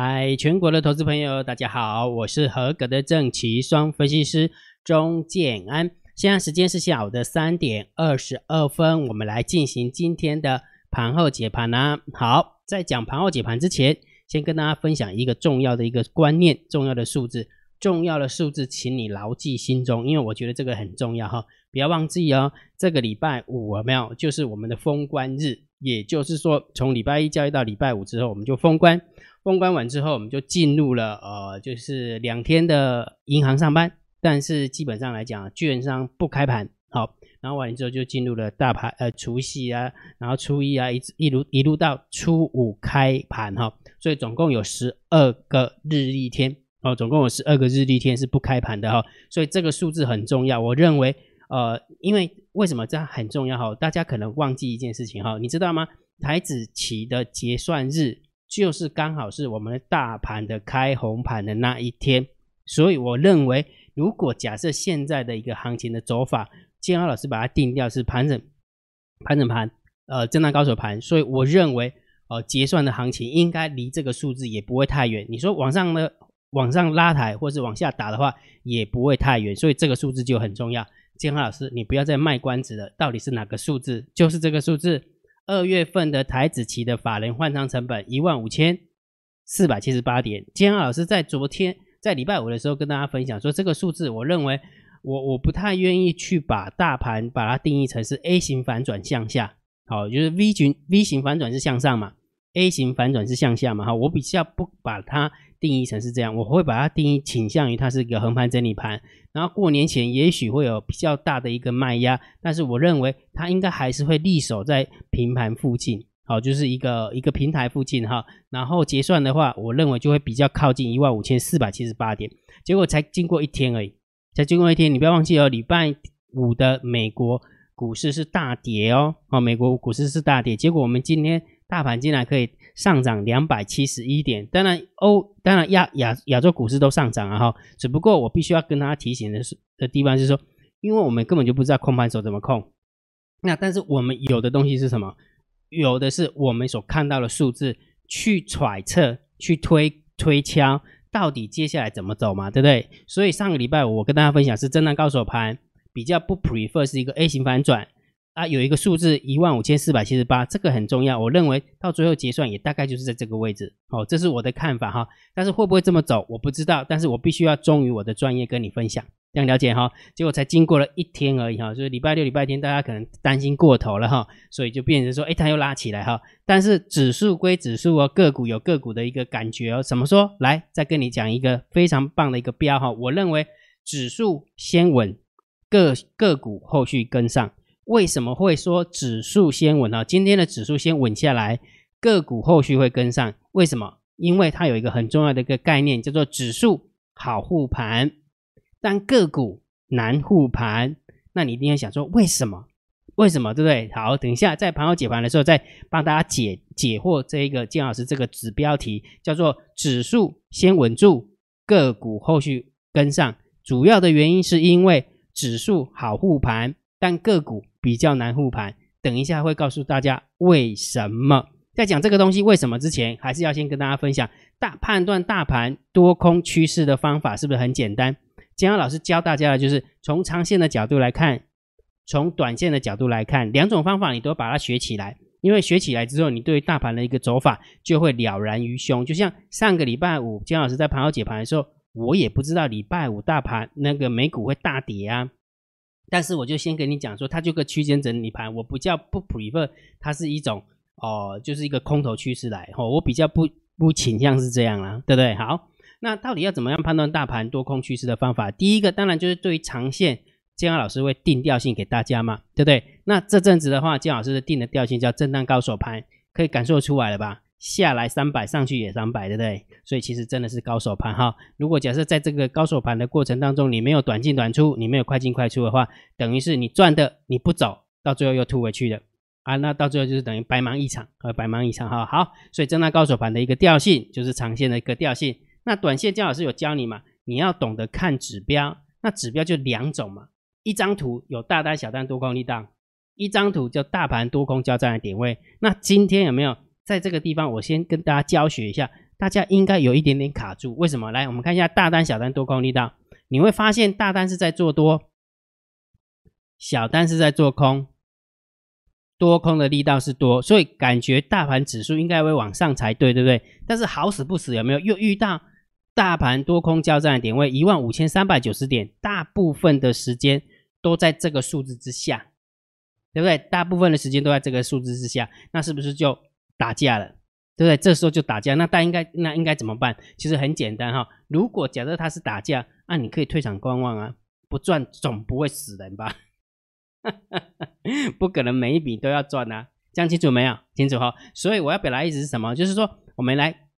嗨，全国的投资朋友，大家好，我是合格的正奇双分析师钟建安。现在时间是下午的三点二十二分，我们来进行今天的盘后解盘啊。好，在讲盘后解盘之前，先跟大家分享一个重要的一个观念，重要的数字，重要的数字，请你牢记心中，因为我觉得这个很重要哈，不要忘记哦。这个礼拜五有没有？就是我们的封关日。也就是说，从礼拜一交易到礼拜五之后，我们就封关。封关完之后，我们就进入了呃，就是两天的银行上班。但是基本上来讲，券商不开盘。好，然后完了之后就进入了大盘呃除夕啊，然后初一啊，一一路一路到初五开盘哈。所以总共有十二个日历天哦，总共有十二个日历天是不开盘的哈。所以这个数字很重要，我认为。呃，因为为什么这很重要哈？大家可能忘记一件事情哈，你知道吗？台子期的结算日就是刚好是我们的大盘的开红盘的那一天，所以我认为，如果假设现在的一个行情的走法，建豪老师把它定调是盘整、盘整盘，呃，震荡高手盘，所以我认为，呃，结算的行情应该离这个数字也不会太远。你说往上呢，往上拉抬或是往下打的话，也不会太远，所以这个数字就很重要。建华老师，你不要再卖关子了，到底是哪个数字？就是这个数字。二月份的台子期的法人换仓成本一万五千四百七十八点。建华老师在昨天在礼拜五的时候跟大家分享说，这个数字，我认为我我不太愿意去把大盘把它定义成是 A 型反转向下，好，就是 V 型 V 型反转是向上嘛，A 型反转是向下嘛，哈，我比较不把它。定义成是这样，我会把它定义倾向于它是一个横盘整理盘，然后过年前也许会有比较大的一个卖压，但是我认为它应该还是会立守在平盘附近，好，就是一个一个平台附近哈，然后结算的话，我认为就会比较靠近一万五千四百七十八点，结果才经过一天而已，才经过一天，你不要忘记哦，礼拜五的美国股市是大跌哦，哦，美国股市是大跌，结果我们今天大盘竟然可以。上涨两百七十一点，当然欧，当然亚亚亚洲股市都上涨了哈，只不过我必须要跟大家提醒的是的地方是说，因为我们根本就不知道控盘手怎么控，那但是我们有的东西是什么？有的是我们所看到的数字去揣测、去推推敲，到底接下来怎么走嘛，对不对？所以上个礼拜我跟大家分享是震荡高手盘，比较不 prefer 是一个 A 型反转。啊，有一个数字一万五千四百七十八，这个很重要。我认为到最后结算也大概就是在这个位置。哦，这是我的看法哈。但是会不会这么走，我不知道。但是我必须要忠于我的专业跟你分享，这样了解哈。结果才经过了一天而已哈，就是礼拜六、礼拜天，大家可能担心过头了哈，所以就变成说，哎，它又拉起来哈。但是指数归指数哦，个股有个股的一个感觉哦。怎么说？来，再跟你讲一个非常棒的一个标哈。我认为指数先稳，个个股后续跟上。为什么会说指数先稳呢？今天的指数先稳下来，个股后续会跟上。为什么？因为它有一个很重要的一个概念，叫做指数好护盘，但个股难护盘。那你一定要想说，为什么？为什么？对不对？好，等一下在盘后解盘的时候，再帮大家解解惑这一个金老师这个子标题，叫做指数先稳住，个股后续跟上。主要的原因是因为指数好护盘，但个股。比较难护盘，等一下会告诉大家为什么。在讲这个东西为什么之前，还是要先跟大家分享大判断大盘多空趋势的方法，是不是很简单？姜老师教大家的就是从长线的角度来看，从短线的角度来看，两种方法你都把它学起来。因为学起来之后，你对大盘的一个走法就会了然于胸。就像上个礼拜五，姜老师在盘后解盘的时候，我也不知道礼拜五大盘那个美股会大跌啊。但是我就先跟你讲说，它就个区间整理盘，我不叫不 prefer，它是一种哦，就是一个空头趋势来吼，我比较不不倾向是这样啦，对不对？好，那到底要怎么样判断大盘多空趋势的方法？第一个当然就是对于长线，建安老师会定调性给大家嘛，对不对？那这阵子的话，建老师的定的调性叫震荡高手盘，可以感受出来了吧？下来三百，上去也三百，对不对？所以其实真的是高手盘哈。如果假设在这个高手盘的过程当中，你没有短进短出，你没有快进快出的话，等于是你赚的你不走到最后又吐回去了啊。那到最后就是等于白忙一场和白忙一场哈。好，所以震荡高手盘的一个调性就是长线的一个调性。那短线姜老师有教你嘛？你要懂得看指标，那指标就两种嘛。一张图有大单、小单、多空力档，一张图就大盘多空交战的点位。那今天有没有？在这个地方，我先跟大家教学一下大家应该有一点点卡住。为什么？来，我们看一下大单、小单多空力道，你会发现大单是在做多，小单是在做空，多空的力道是多，所以感觉大盘指数应该会往上才对，对不对？但是好死不死，有没有又遇到大盘多空交战的点位一万五千三百九十点，大部分的时间都在这个数字之下。对不对？大部分的时间都在这个数字之下，那是不是就打架了？对不对？这时候就打架，那大家应该那应该怎么办？其实很简单哈。如果假设他是打架，那你可以退场观望啊，不赚总不会死人吧？不可能每一笔都要赚啊，讲清楚没有？清楚哈。所以我要表达意思是什么？就是说我们来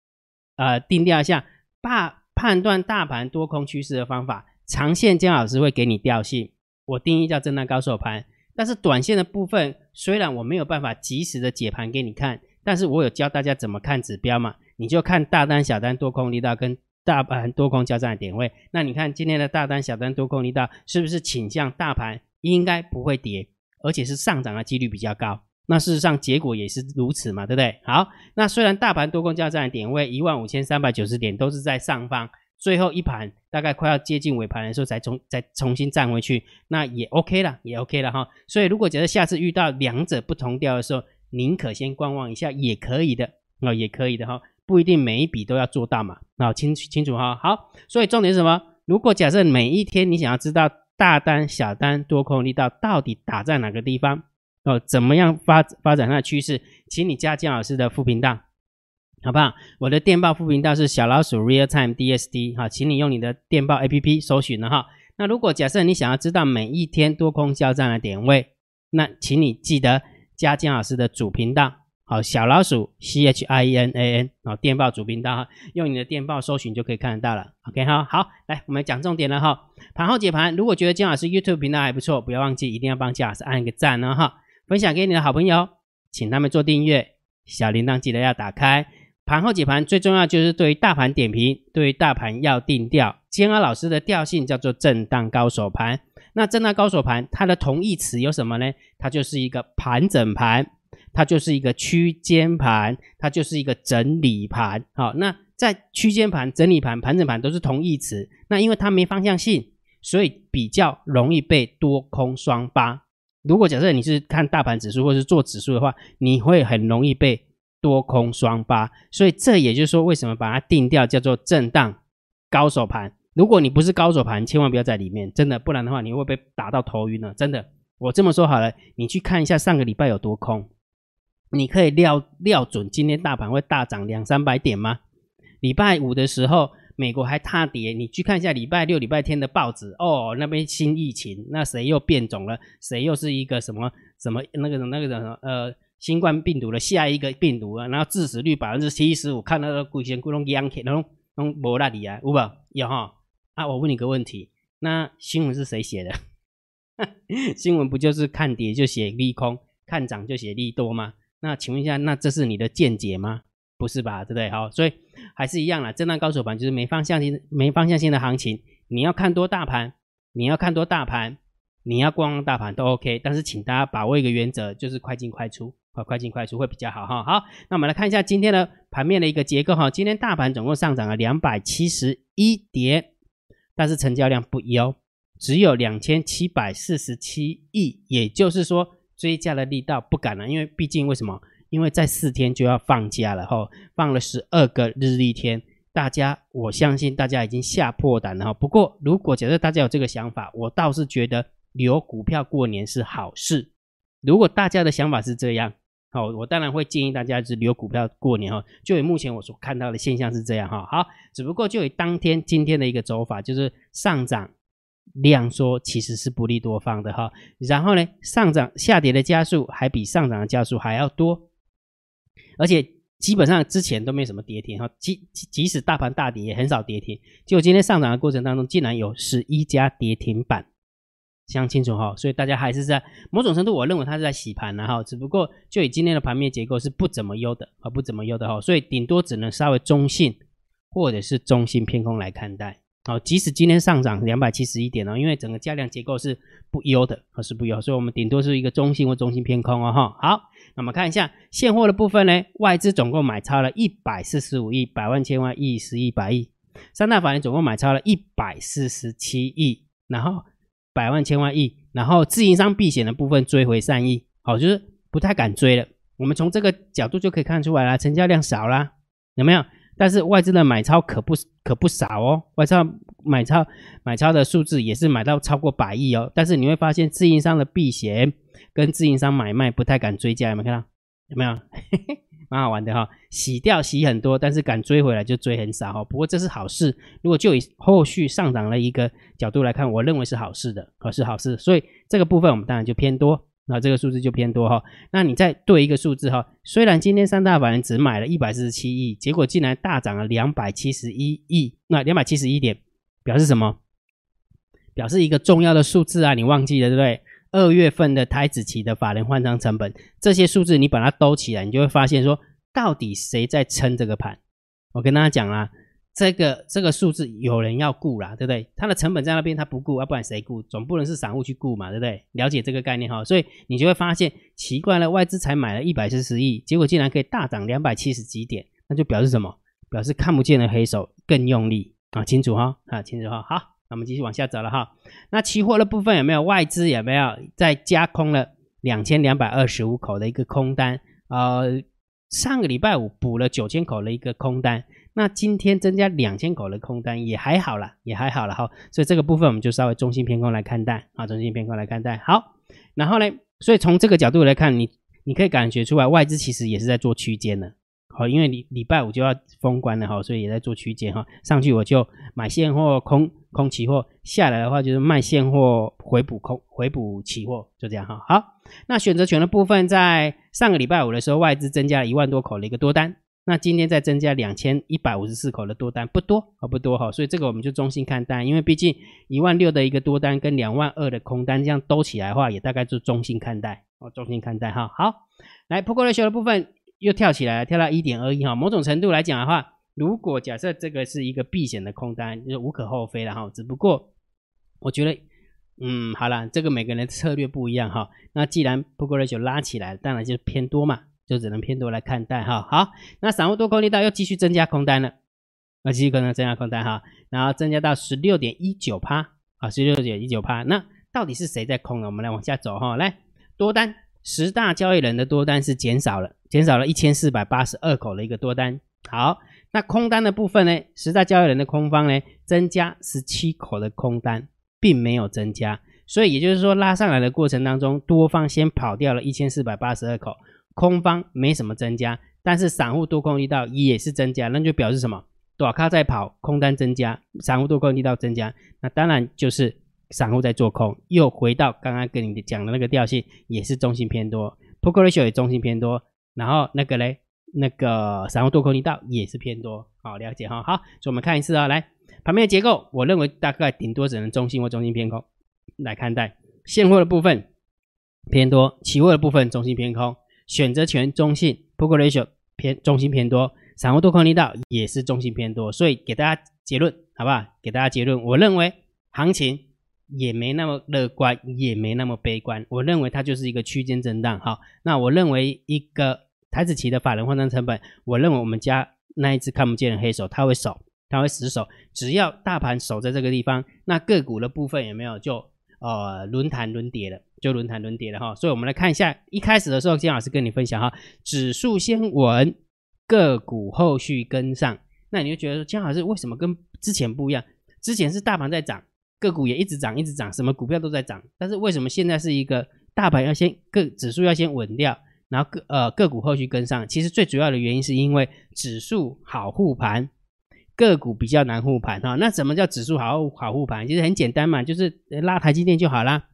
呃定调一下，大判断大盘多空趋势的方法。长线姜老师会给你调性，我定义叫震荡高手盘。但是短线的部分，虽然我没有办法及时的解盘给你看，但是我有教大家怎么看指标嘛？你就看大单、小单、多空力道跟大盘多空交战的点位。那你看今天的大单、小单、多空力道是不是倾向大盘应该不会跌，而且是上涨的几率比较高？那事实上结果也是如此嘛，对不对？好，那虽然大盘多空交战的点位一万五千三百九十点都是在上方。最后一盘大概快要接近尾盘的时候，才重再重新站回去，那也 OK 了，也 OK 了哈。所以如果觉得下次遇到两者不同调的时候，宁可先观望一下，也可以的啊，也可以的哈，不一定每一笔都要做到嘛。啊，清清楚哈。好，所以重点是什么？如果假设每一天你想要知道大单、小单、多空力道到底打在哪个地方，哦，怎么样发发展它的趋势，请你加姜老师的副频道。好不好？我的电报副频道是小老鼠 Real Time DSD 哈，请你用你的电报 APP 搜寻了哈。那如果假设你想要知道每一天多空交战的点位，那请你记得加姜老师的主频道，好，小老鼠 C H I N A N，好，电报主频道哈，用你的电报搜寻就可以看得到了。OK 哈，好，来我们讲重点了哈。盘后解盘，如果觉得姜老师 YouTube 频道还不错，不要忘记一定要帮姜老师按个赞哦哈，分享给你的好朋友，请他们做订阅，小铃铛记得要打开。盘后解盘最重要就是对于大盘点评，对于大盘要定调。坚安老师的调性叫做震荡高手盘。那震荡高手盘它的同义词有什么呢？它就是一个盘整盘，它就是一个区间盘，它就是一个整理盘。好，那在区间盘、整理盘、盘整盘都是同义词。那因为它没方向性，所以比较容易被多空双八。如果假设你是看大盘指数或是做指数的话，你会很容易被。多空双八，所以这也就是说，为什么把它定调叫做震荡高手盘？如果你不是高手盘，千万不要在里面，真的，不然的话你会被打到头晕了。真的，我这么说好了，你去看一下上个礼拜有多空，你可以料料准今天大盘会大涨两三百点吗？礼拜五的时候，美国还踏跌，你去看一下礼拜六、礼拜天的报纸，哦，那边新疫情，那谁又变种了？谁又是一个什么什么那个那个什么呃？新冠病毒的下一个病毒啊，然后致死率百分之七十五，看到个股先股东央企，那种那种无那里啊，有无？有哈？啊，我问你个问题，那新闻是谁写的？新闻不就是看跌就写利空，看涨就写利多吗？那请问一下，那这是你的见解吗？不是吧？对不对？好，所以还是一样啦，震荡高手盘就是没方向性、没方向性的行情，你要看多大盘，你要看多大盘，你要观望大盘都 OK，但是请大家把握一个原则，就是快进快出。快，快进快出会比较好哈。好，那我们来看一下今天的盘面的一个结构哈。今天大盘总共上涨了两百七十一点，但是成交量不优，只有两千七百四十七亿。也就是说，追加的力道不敢了，因为毕竟为什么？因为在四天就要放假了哈，放了十二个日历天，大家我相信大家已经吓破胆了哈。不过，如果假设大家有这个想法，我倒是觉得留股票过年是好事。如果大家的想法是这样，好，我当然会建议大家是留股票过年哈。就以目前我所看到的现象是这样哈。好，只不过就以当天今天的一个走法，就是上涨量缩其实是不利多方的哈。然后呢，上涨下跌的加速还比上涨的加速还要多，而且基本上之前都没什么跌停哈。即即使大盘大跌也很少跌停，就今天上涨的过程当中，竟然有十一家跌停板。相清楚哈，所以大家还是在某种程度，我认为它是在洗盘然后，只不过就以今天的盘面结构是不怎么优的啊，不怎么优的哈，所以顶多只能稍微中性或者是中性偏空来看待。好，即使今天上涨两百七十一点哦，因为整个价量结构是不优的，啊是不优，所以我们顶多是一个中性或中性偏空哦哈。好，那我们看一下现货的部分呢，外资总共买超了一百四十五亿，百万、千万、亿、十亿、百亿，三大法人总共买超了一百四十七亿，然后百万、千万、亿，然后自营商避险的部分追回三亿，好，就是不太敢追了。我们从这个角度就可以看出来啦，成交量少啦，有没有？但是外资的买超可不可不少哦，外超买超买超的数字也是买到超过百亿哦。但是你会发现自营商的避险跟自营商买卖不太敢追加，有没有看到？有没有？蛮好玩的哈，洗掉洗很多，但是敢追回来就追很少哈。不过这是好事，如果就以后续上涨的一个角度来看，我认为是好事的，可是好事。所以这个部分我们当然就偏多。那这个数字就偏多哈，那你再对一个数字哈，虽然今天三大法人只买了一百四十七亿，结果竟然大涨了两百七十一亿，那两百七十一点表示什么？表示一个重要的数字啊，你忘记了对不对？二月份的台子期的法人换仓成本，这些数字你把它兜起来，你就会发现说，到底谁在撑这个盘？我跟大家讲啦。这个这个数字有人要顾啦，对不对？它的成本在那边，他不顾，要不然谁顾？总不能是散户去顾嘛，对不对？了解这个概念哈，所以你就会发现奇怪了，外资才买了一百四十亿，结果竟然可以大涨两百七十几点，那就表示什么？表示看不见的黑手更用力啊！清楚哈啊，清楚哈。好，那我们继续往下走了哈。那期货的部分有没有外资有没有在加空了两千两百二十五口的一个空单？呃，上个礼拜五补了九千口的一个空单。那今天增加两千口的空单也还好了，也还好了哈，所以这个部分我们就稍微中性偏空来看待啊，中性偏空来看待。好，然后呢，所以从这个角度来看，你你可以感觉出来，外资其实也是在做区间的。好，因为礼礼拜五就要封关了哈，所以也在做区间哈。上去我就买现货空空期货，下来的话就是卖现货回补空回补期货，就这样哈。好，那选择权的部分，在上个礼拜五的时候，外资增加了一万多口的一个多单。那今天再增加两千一百五十四口的多单，不多啊，不多哈，所以这个我们就中心看待，因为毕竟一万六的一个多单跟两万二的空单这样兜起来的话，也大概就中心看待哦，中心看待哈。好，来 p o ratio 的部分又跳起来了，跳到一点二一哈。某种程度来讲的话，如果假设这个是一个避险的空单，就无可厚非了哈。只不过我觉得，嗯，好了，这个每个人策略不一样哈。那既然 p o ratio 拉起来，当然就是偏多嘛。就只能偏多来看待哈，好，那散户多空力道又继续增加空单了，那继续可能增加空单哈，然后增加到十六点一九趴啊，十六点一九趴，那到底是谁在空呢？我们来往下走哈，来多单十大交易人的多单是减少了，减少了一千四百八十二口的一个多单，好，那空单的部分呢，十大交易人的空方呢增加十七口的空单，并没有增加，所以也就是说拉上来的过程当中，多方先跑掉了一千四百八十二口。空方没什么增加，但是散户多空力道也是增加，那就表示什么？多卡在跑，空单增加，散户多空力道增加，那当然就是散户在做空，又回到刚刚跟你讲的那个调性，也是中性偏多，Poker Ratio 也中性偏多，然后那个嘞，那个散户多空力道也是偏多，好了解哈，好，所以我们看一次啊，来旁边的结构，我认为大概顶多只能中性或中性偏空来看待，现货的部分偏多，期货的部分中性偏空。选择权中性，Poker Ratio 偏中性偏多，散户多空力道也是中性偏多，所以给大家结论好不好？给大家结论，我认为行情也没那么乐观，也没那么悲观，我认为它就是一个区间震荡。好，那我认为一个台子期的法人换仓成本，我认为我们家那一只看不见的黑手，他会守，他会死守，只要大盘守在这个地方，那个股的部分有没有就呃轮盘轮跌了。就轮盘轮跌了哈，所以我们来看一下，一开始的时候，金老师跟你分享哈，指数先稳，个股后续跟上。那你就觉得说，金老师为什么跟之前不一样？之前是大盘在涨，个股也一直涨，一直涨，什么股票都在涨。但是为什么现在是一个大盘要先个指数要先稳掉，然后个呃个股后续跟上？其实最主要的原因是因为指数好护盘，个股比较难护盘哈。那什么叫指数好好护盘？其实很简单嘛，就是拉台积电就好啦。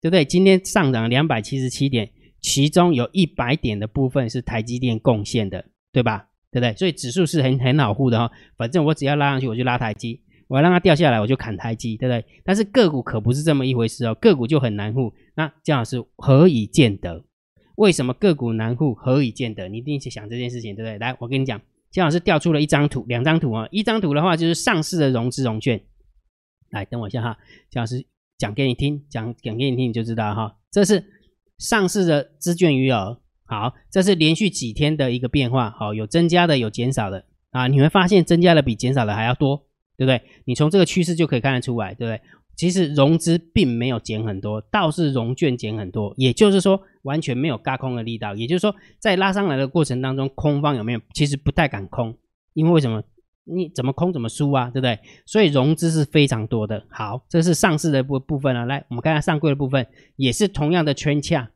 对不对？今天上涨两百七十七点，其中有一百点的部分是台积电贡献的，对吧？对不对？所以指数是很很好护的哈。反正我只要拉上去，我就拉台积；我要让它掉下来，我就砍台积，对不对？但是个股可不是这么一回事哦，个股就很难护。那姜老师何以见得？为什么个股难护？何以见得？你一定去想这件事情，对不对？来，我跟你讲，姜老师调出了一张图，两张图啊。一张图的话就是上市的融资融券。来，等我一下哈，姜老师。讲给你听，讲讲给你听，你就知道哈。这是上市的资券余额，好，这是连续几天的一个变化，好，有增加的，有减少的啊，你会发现增加的比减少的还要多，对不对？你从这个趋势就可以看得出来，对不对？其实融资并没有减很多，倒是融券减很多，也就是说完全没有嘎空的力道，也就是说在拉上来的过程当中，空方有没有？其实不太敢空，因为为什么？你怎么空怎么输啊，对不对？所以融资是非常多的。好，这是上市的部部分啊。来，我们看下上柜的部分，也是同样的圈恰，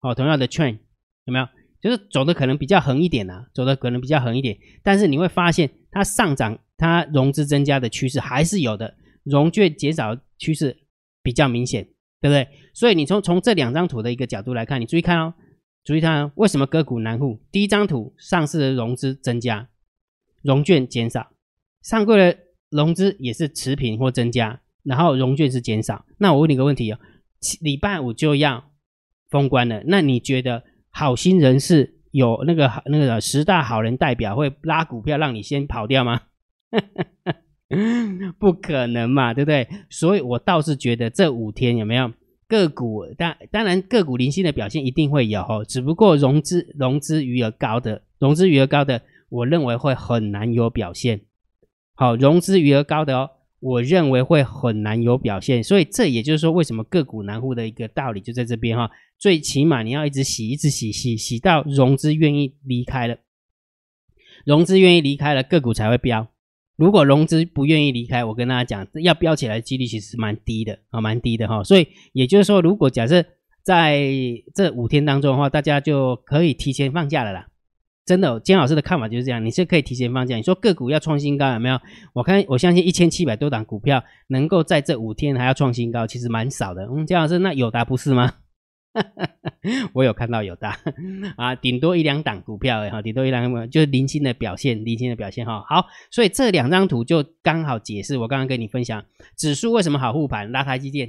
哦，同样的圈有没有？就是走的可能比较横一点啊，走的可能比较横一点。但是你会发现它上涨，它融资增加的趋势还是有的，融券减少趋势比较明显，对不对？所以你从从这两张图的一个角度来看，你注意看哦，注意看为什么个股难护？第一张图上市的融资增加。融券减少，上柜的融资也是持平或增加，然后融券是减少。那我问你个问题哦，礼拜五就要封关了，那你觉得好心人士有那个那个十大好人代表会拉股票让你先跑掉吗？不可能嘛，对不对？所以我倒是觉得这五天有没有个股？当当然个股零星的表现一定会有，只不过融资融资余额高的融资余额高的。我认为会很难有表现，好，融资余额高的哦，我认为会很难有表现，所以这也就是说，为什么个股难护的一个道理就在这边哈。最起码你要一直洗，一直洗，洗洗到融资愿意离开了，融资愿意离开了，个股才会飙。如果融资不愿意离开，我跟大家讲，要飙起来的几率其实蛮低的啊，蛮低的哈。所以也就是说，如果假设在这五天当中的话，大家就可以提前放假了啦。真的，金老师的看法就是这样，你是可以提前放假。你说个股要创新高有没有？我看我相信一千七百多档股票能够在这五天还要创新高，其实蛮少的。嗯，金老师，那有达不是吗？我有看到有大啊，顶多一两档股票哎哈，顶多一两就是零星的表现，零星的表现哈。好，所以这两张图就刚好解释我刚刚跟你分享指数为什么好护盘，拉台积电，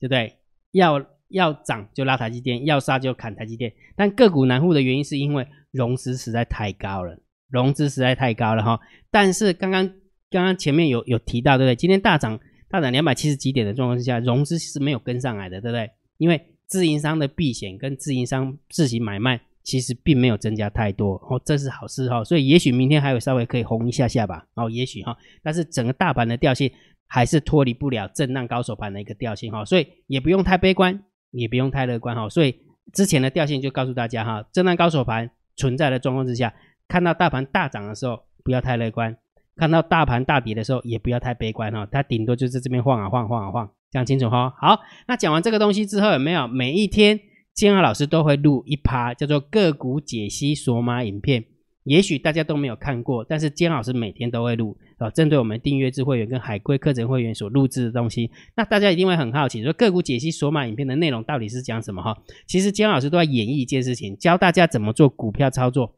对不对？要要涨就拉台积电，要杀就砍台积电。但个股难护的原因是因为。融资实在太高了，融资实在太高了哈。但是刚刚刚刚前面有有提到，对不对？今天大涨大涨两百七十几点的状况之下，融资是没有跟上来的，对不对？因为自营商的避险跟自营商自行买卖其实并没有增加太多哦，这是好事哈。所以也许明天还有稍微可以红一下下吧，哦，也许哈。但是整个大盘的调性还是脱离不了震荡高手盘的一个调性哈，所以也不用太悲观，也不用太乐观哈。所以之前的调性就告诉大家哈，震荡高手盘。存在的状况之下，看到大盘大涨的时候，不要太乐观；看到大盘大跌的时候，也不要太悲观哈。它顶多就是这边晃啊晃，晃啊晃，讲清楚哈。好，那讲完这个东西之后，有没有每一天建安老师都会录一趴叫做个股解析索马影片？也许大家都没有看过，但是坚老师每天都会录啊，针对我们订阅制会员跟海龟课程会员所录制的东西，那大家一定会很好奇，说个股解析索马影片的内容到底是讲什么哈？其实坚老师都在演绎一件事情，教大家怎么做股票操作，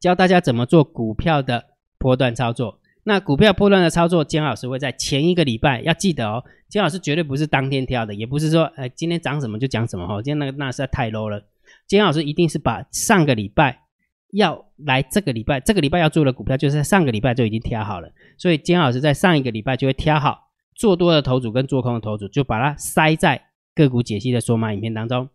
教大家怎么做股票的波段操作。那股票波段的操作，姜老师会在前一个礼拜要记得哦，姜老师绝对不是当天挑的，也不是说呃今天涨什么就讲什么哈，今天那个那实在太 low 了。姜老师一定是把上个礼拜。要来这个礼拜，这个礼拜要做的股票，就是在上个礼拜就已经挑好了。所以姜老师在上一个礼拜就会挑好做多的头组跟做空的头组，就把它塞在个股解析的索马影片当中。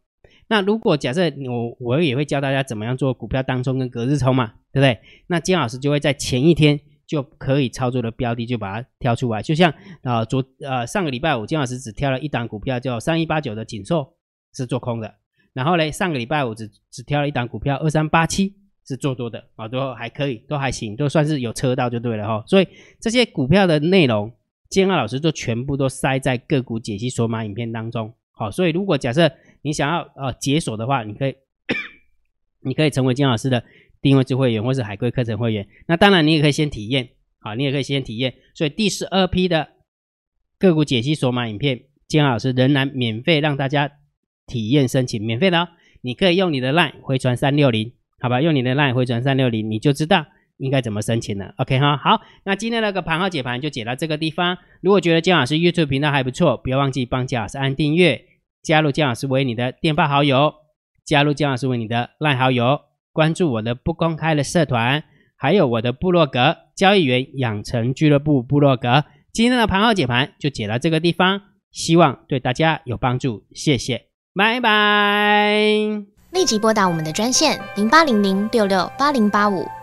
那如果假设我我也会教大家怎么样做股票当中跟隔日冲嘛，对不对？那姜老师就会在前一天就可以操作的标的就把它挑出来。就像啊昨呃上个礼拜五金老师只挑了一档股票叫三一八九的锦硕是做空的，然后嘞上个礼拜五只只挑了一档股票二三八七。是做多的啊，都还可以，都还行，都算是有车道就对了哈。所以这些股票的内容，金二老师就全部都塞在个股解析索码影片当中。好，所以如果假设你想要呃解锁的话，你可以 你可以成为金老师的定位制会员或是海龟课程会员。那当然你也可以先体验，好，你也可以先体验。所以第十二批的个股解析索马影片，建二老师仍然免费让大家体验申请，免费的哦。你可以用你的 LINE 回传三六零。好吧，用你的 LINE 回传三六零，你就知道应该怎么申请了。OK 哈，好，那今天那个盘号解盘就解到这个地方。如果觉得姜老师 YouTube 频道还不错，不要忘记帮姜老师按订阅，加入姜老师为你的电报好友，加入姜老师为你的 LINE 好友，关注我的不公开的社团，还有我的部落格交易员养成俱乐部部落格。今天的盘后解盘就解到这个地方，希望对大家有帮助，谢谢，拜拜。立即拨打我们的专线零八零零六六八零八五